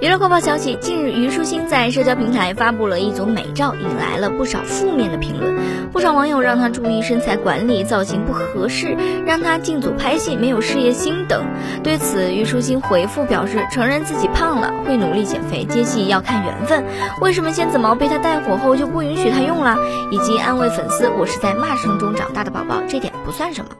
娱乐快报消息近日虞书欣在社交平台发布了一组美照引来了不少负面的评论。不少网友让她注意身材管理造型不合适让她进组拍戏没有事业心等。对此虞书欣回复表示承认自己胖了会努力减肥接戏要看缘分。为什么仙子毛被她带火后就不允许她用了？以及安慰粉丝我是在骂声中长大的宝宝这点不算什么。